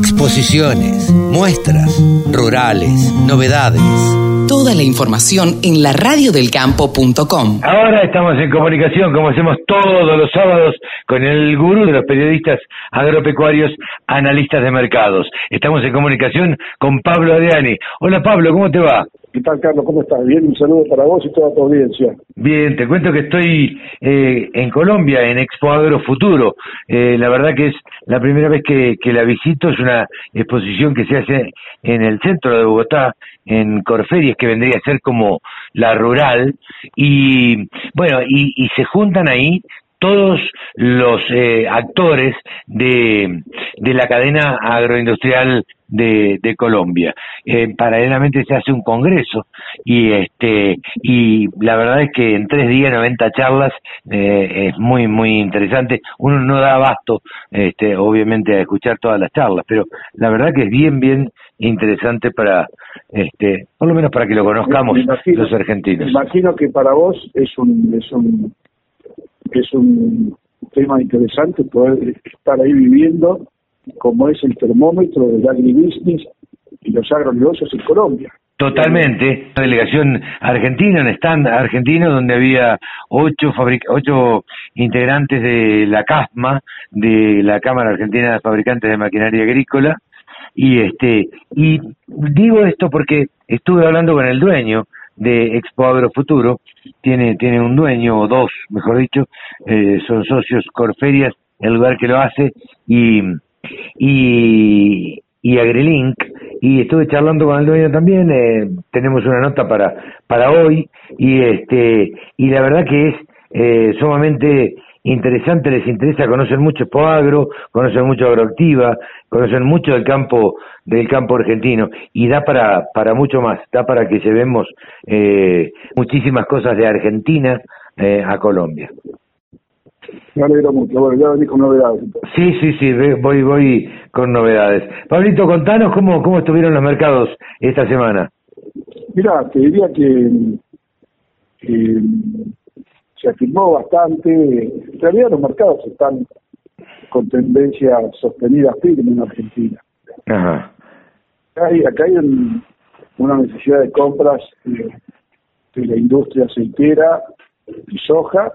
exposiciones, muestras, rurales, novedades. Toda la información en la radiodelcampo.com. Ahora estamos en comunicación, como hacemos todos los sábados, con el gurú de los periodistas agropecuarios, analistas de mercados. Estamos en comunicación con Pablo Adriani. Hola Pablo, ¿cómo te va? ¿Qué tal, Carlos? ¿Cómo estás? Bien, un saludo para vos y toda tu audiencia. Bien, te cuento que estoy eh, en Colombia, en Expo Agro Futuro. Eh, la verdad que es la primera vez que, la visito, es una exposición que se hace en el centro de Bogotá, en Corferias, que vendría a ser como la rural. Y bueno, y se juntan ahí todos los eh, actores de, de la cadena agroindustrial de, de Colombia. Eh, paralelamente se hace un congreso y este y la verdad es que en tres días 90 charlas eh, es muy muy interesante. Uno no da abasto, este, obviamente a escuchar todas las charlas, pero la verdad que es bien bien interesante para este por lo menos para que lo conozcamos imagino, los argentinos. Imagino que para vos es un es un es un tema interesante poder estar ahí viviendo como es el termómetro del agribusiness y los agronegocios en Colombia. Totalmente, la delegación argentina, un stand argentino donde había ocho, ocho integrantes de la CASMA, de la Cámara Argentina de Fabricantes de Maquinaria Agrícola, y este, y digo esto porque estuve hablando con el dueño de Expo Agro Futuro, tiene, tiene un dueño, o dos, mejor dicho, eh, son socios Corferias, el lugar que lo hace, y, y, y AgriLink, y estuve charlando con el dueño también, eh, tenemos una nota para, para hoy, y este, y la verdad que es eh, sumamente interesante, les interesa, conocen mucho Expoagro, conocen mucho Agroactiva, conocen mucho del campo del campo argentino y da para para mucho más, da para que llevemos eh, muchísimas cosas de Argentina eh, a Colombia. Me alegro mucho, bueno, ya venís con novedades. Sí, sí, sí, voy voy con novedades. Pablito, contanos cómo cómo estuvieron los mercados esta semana. Mira, te diría que se afirmó bastante. En realidad los mercados están con tendencia sostenida firme en Argentina. Ajá. Hay, acá hay un, una necesidad de compras de, de la industria aceitera y soja,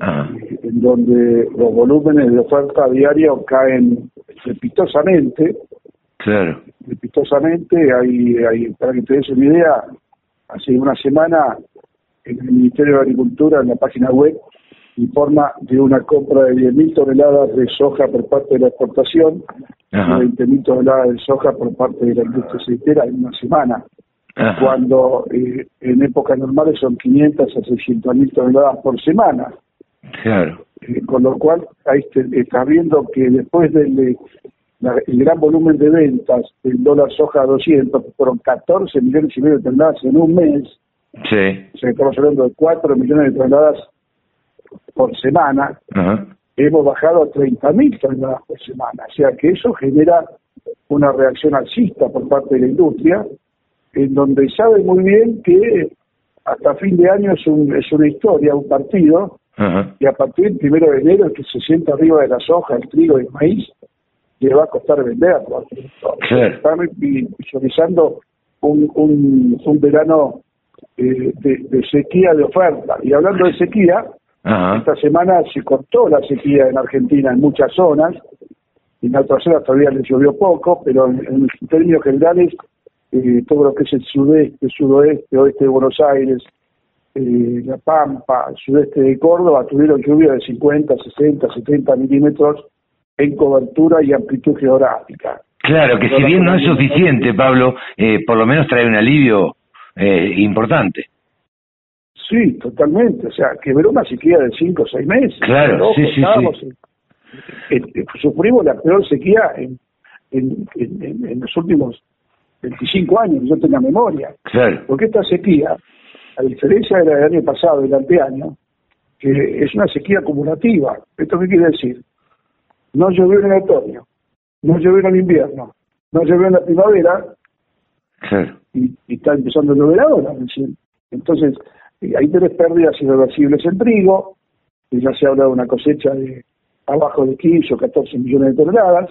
Ajá. en donde los volúmenes de oferta diaria caen estrepitosamente. Claro. Estrepitosamente, hay, hay, para que te des una idea, hace una semana en el Ministerio de Agricultura, en la página web, informa de una compra de 10.000 toneladas de soja por parte de la exportación Ajá. y 20.000 toneladas de soja por parte de la industria aceitera en una semana. Ajá. Cuando eh, en épocas normales son 500 a 600.000 toneladas por semana. Claro. Eh, con lo cual, ahí te, estás viendo que después del de, la, el gran volumen de ventas del dólar soja a 200, que fueron 14 millones y medio de toneladas en un mes, Sí. o sea, estamos hablando de 4 millones de toneladas por semana, hemos bajado a 30.000 toneladas por semana. O sea que eso genera una reacción alcista por parte de la industria, en donde sabe muy bien que hasta fin de año es, un, es una historia, un partido, y a partir del primero de enero, el que se sienta arriba de la soja, el trigo y el maíz, le va a costar venderlo. Claro. Están visualizando un, un, un verano eh, de, de sequía de oferta. Y hablando de sequía, Ajá. esta semana se cortó la sequía en Argentina en muchas zonas, y en otras zonas todavía le llovió poco, pero en, en términos generales, eh, todo lo que es el sudeste, sudoeste, oeste de Buenos Aires, eh, La Pampa, sudeste de Córdoba, tuvieron lluvia de 50, 60, 70 milímetros en cobertura y amplitud geográfica. Claro, que si bien no es suficiente, Pablo, eh, por lo menos trae un alivio eh, importante. Sí, totalmente. O sea, quebró una sequía de 5 o 6 meses. Claro, Pero, sí, sí, sí. en- en- sufrimos la peor sequía en, en, en- en- en los últimos 25 años, que yo tenga memoria. Claro. Porque esta sequía, a diferencia de la del año pasado, del anteaño, que es una sequía acumulativa. ¿Esto qué quiere decir? No llovió en el otoño, no llovió en el invierno, no llovió en la primavera Claro. y, y está empezando a llover ahora recién. Entonces, eh, ahí tenés pérdidas irreversibles en trigo, y ya se habla de una cosecha de abajo de 15 o 14 millones de toneladas,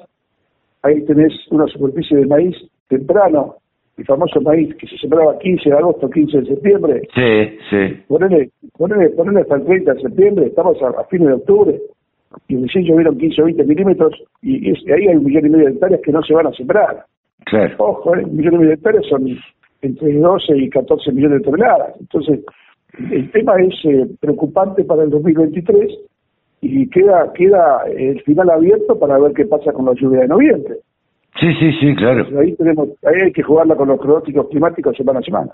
ahí tenés una superficie de maíz temprano, el famoso maíz que se sembraba 15 de agosto, 15 de septiembre. Sí, sí. Ponele, ponele, ponele hasta el 30 de septiembre, estamos a, fines de octubre, y recién llovieron 15 o 20 milímetros, y, ahí hay un millón y medio de hectáreas que no se van a sembrar. Claro. Ojo, ¿eh? medio de hectáreas son entre 12 y 14 millones de toneladas. Entonces, el tema es eh, preocupante para el 2023 y queda queda el final abierto para ver qué pasa con la lluvia de noviembre. Sí, sí, sí, claro. ahí tenemos, ahí hay que jugarla con los pronósticos climáticos semana a semana.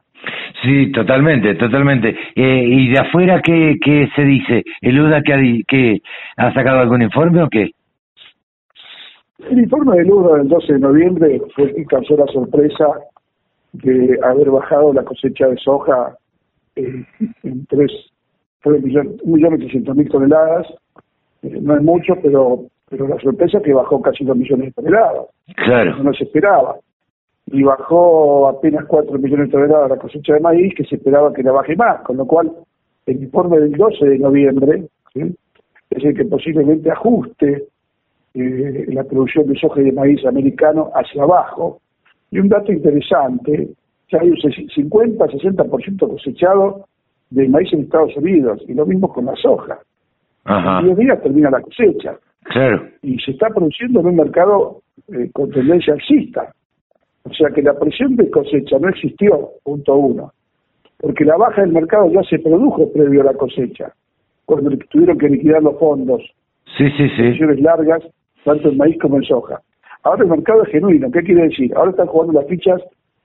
Sí, totalmente, totalmente. Eh, ¿Y de afuera qué, qué se dice? ¿El UDA que ha, que ha sacado algún informe o qué? El informe del UDA del 12 de noviembre fue que causó la sorpresa de haber bajado la cosecha de soja en, en 3, millones, 1.800.000 toneladas. Eh, no es mucho, pero pero la sorpresa es que bajó casi 2 millones de toneladas. Claro. No se esperaba. Y bajó apenas 4 millones de toneladas la cosecha de maíz, que se esperaba que la baje más, con lo cual el informe del 12 de noviembre es el que posiblemente ajuste eh, la producción de soja y de maíz americano hacia abajo. Y un dato interesante, ya hay un 50-60% cosechado de maíz en Estados Unidos, y lo mismo con la soja. En 10 días termina la cosecha. Claro. Y se está produciendo en un mercado eh, con tendencia alcista. O sea que la presión de cosecha no existió, punto uno. Porque la baja del mercado ya se produjo previo a la cosecha, cuando tuvieron que liquidar los fondos. Sí, sí, sí. largas, tanto en maíz como en soja. Ahora el mercado es genuino. ¿Qué quiere decir? Ahora están jugando las fichas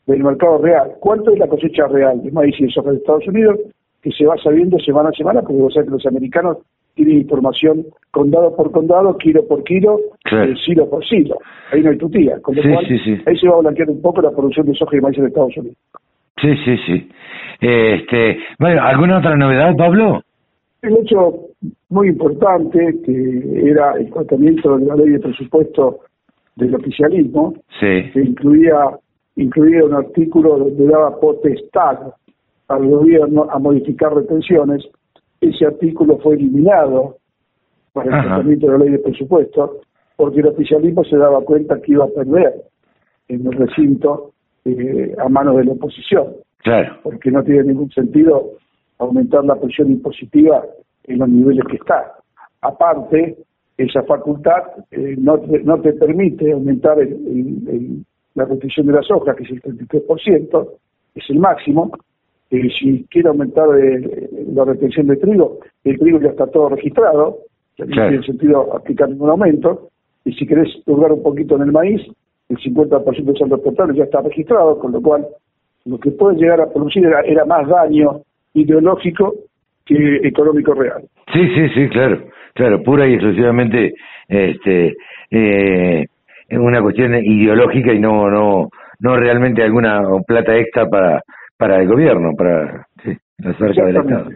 del mercado real. ¿Cuánto es la cosecha real de maíz y de soja de Estados Unidos? Que se va sabiendo semana a semana, porque vos sabés que los americanos tiene información condado por condado, kilo por kilo, eh, silo por silo. Ahí no hay tutía. Con lo cual, ahí se va a blanquear un poco la producción de soja y maíz en Estados Unidos. Sí, sí, sí. Este, bueno, ¿alguna otra novedad, Pablo? El hecho muy importante que era el tratamiento de la ley de presupuesto del oficialismo, que incluía incluía un artículo donde daba potestad al gobierno a modificar retenciones ese artículo fue eliminado para el tratamiento de la ley de presupuesto, porque el oficialismo se daba cuenta que iba a perder en el recinto eh, a manos de la oposición. Claro. Porque no tiene ningún sentido aumentar la presión impositiva en los niveles que está. Aparte, esa facultad eh, no, te, no te permite aumentar la restricción de las hojas, que es el 33%, es el máximo, si quiere aumentar eh, la retención de trigo, el trigo ya está todo registrado, no tiene sentido aplicar ningún aumento, y si querés lograr un poquito en el maíz, el 50% de saldo total ya está registrado, con lo cual lo que puede llegar a producir era, más daño ideológico que económico real. Sí, sí, sí, claro, claro, pura y exclusivamente este, eh, una cuestión ideológica y no, no, no realmente alguna plata extra para para el gobierno, para sí, la cerca del Estado.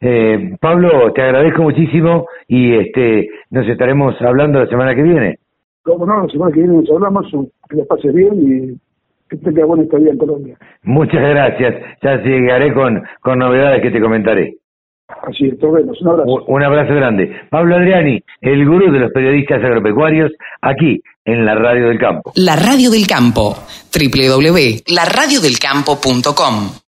Eh, Pablo, te agradezco muchísimo y este nos estaremos hablando la semana que viene. Cómo no, la semana que viene nos hablamos, que les pase bien y que tenga buena estadía en Colombia. Muchas gracias, ya llegaré con, con novedades que te comentaré. Así es, vemos. Un abrazo. Un abrazo grande. Pablo Adriani, el gurú de los periodistas agropecuarios, aquí en la Radio del Campo. La Radio del Campo, www.laradiodelcampo.com